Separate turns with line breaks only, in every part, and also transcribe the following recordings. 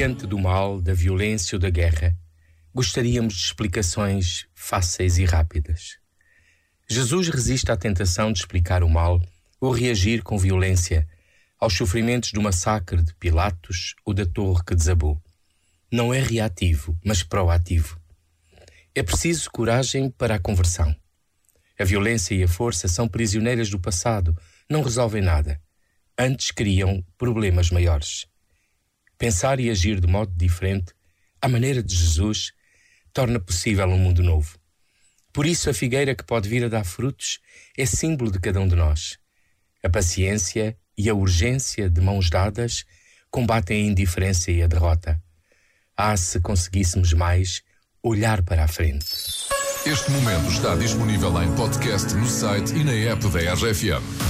Diante do mal, da violência ou da guerra, gostaríamos de explicações fáceis e rápidas. Jesus resiste à tentação de explicar o mal ou reagir com violência aos sofrimentos do massacre de Pilatos ou da torre que desabou. Não é reativo, mas proativo. É preciso coragem para a conversão. A violência e a força são prisioneiras do passado, não resolvem nada. Antes criam problemas maiores. Pensar e agir de modo diferente, à maneira de Jesus, torna possível um mundo novo. Por isso, a figueira que pode vir a dar frutos é símbolo de cada um de nós. A paciência e a urgência de mãos dadas combatem a indiferença e a derrota. Ah, se conseguíssemos mais olhar para a frente.
Este momento está disponível em podcast no site e na app da RFM.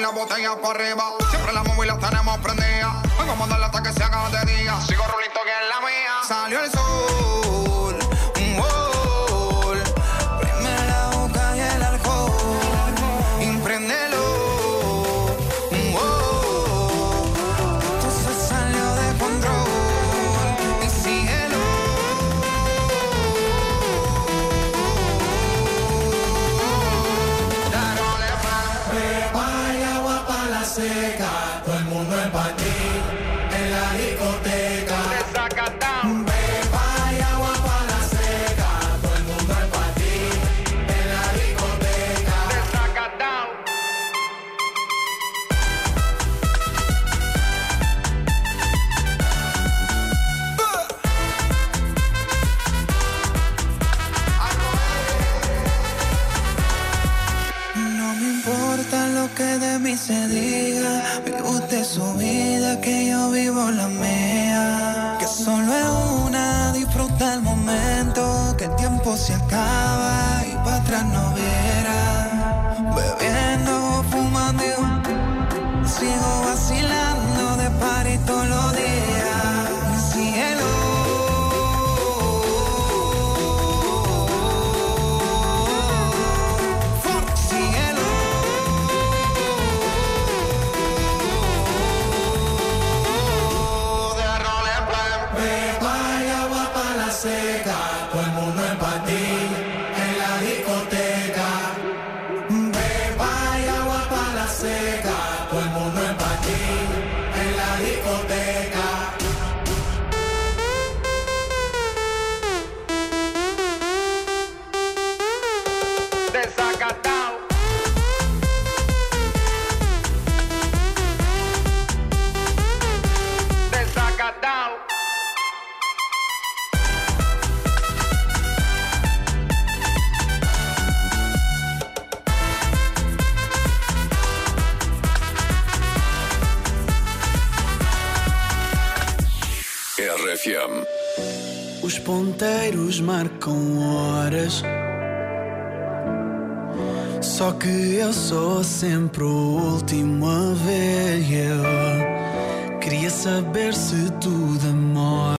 La botella para arriba. Siempre la móvil la tenemos prendida. Vengo a mandarla hasta que se haga de día. Sigo rulito que es la mía. Salió el sol.
Discoteca.
Vida, que yo vivo la mía. Que solo es una, disfruta el momento. Que el tiempo se acaba y para atrás no viera.
RFM.
Os ponteiros marcam horas. Só que eu sou sempre o último a ver. Eu queria saber se tu da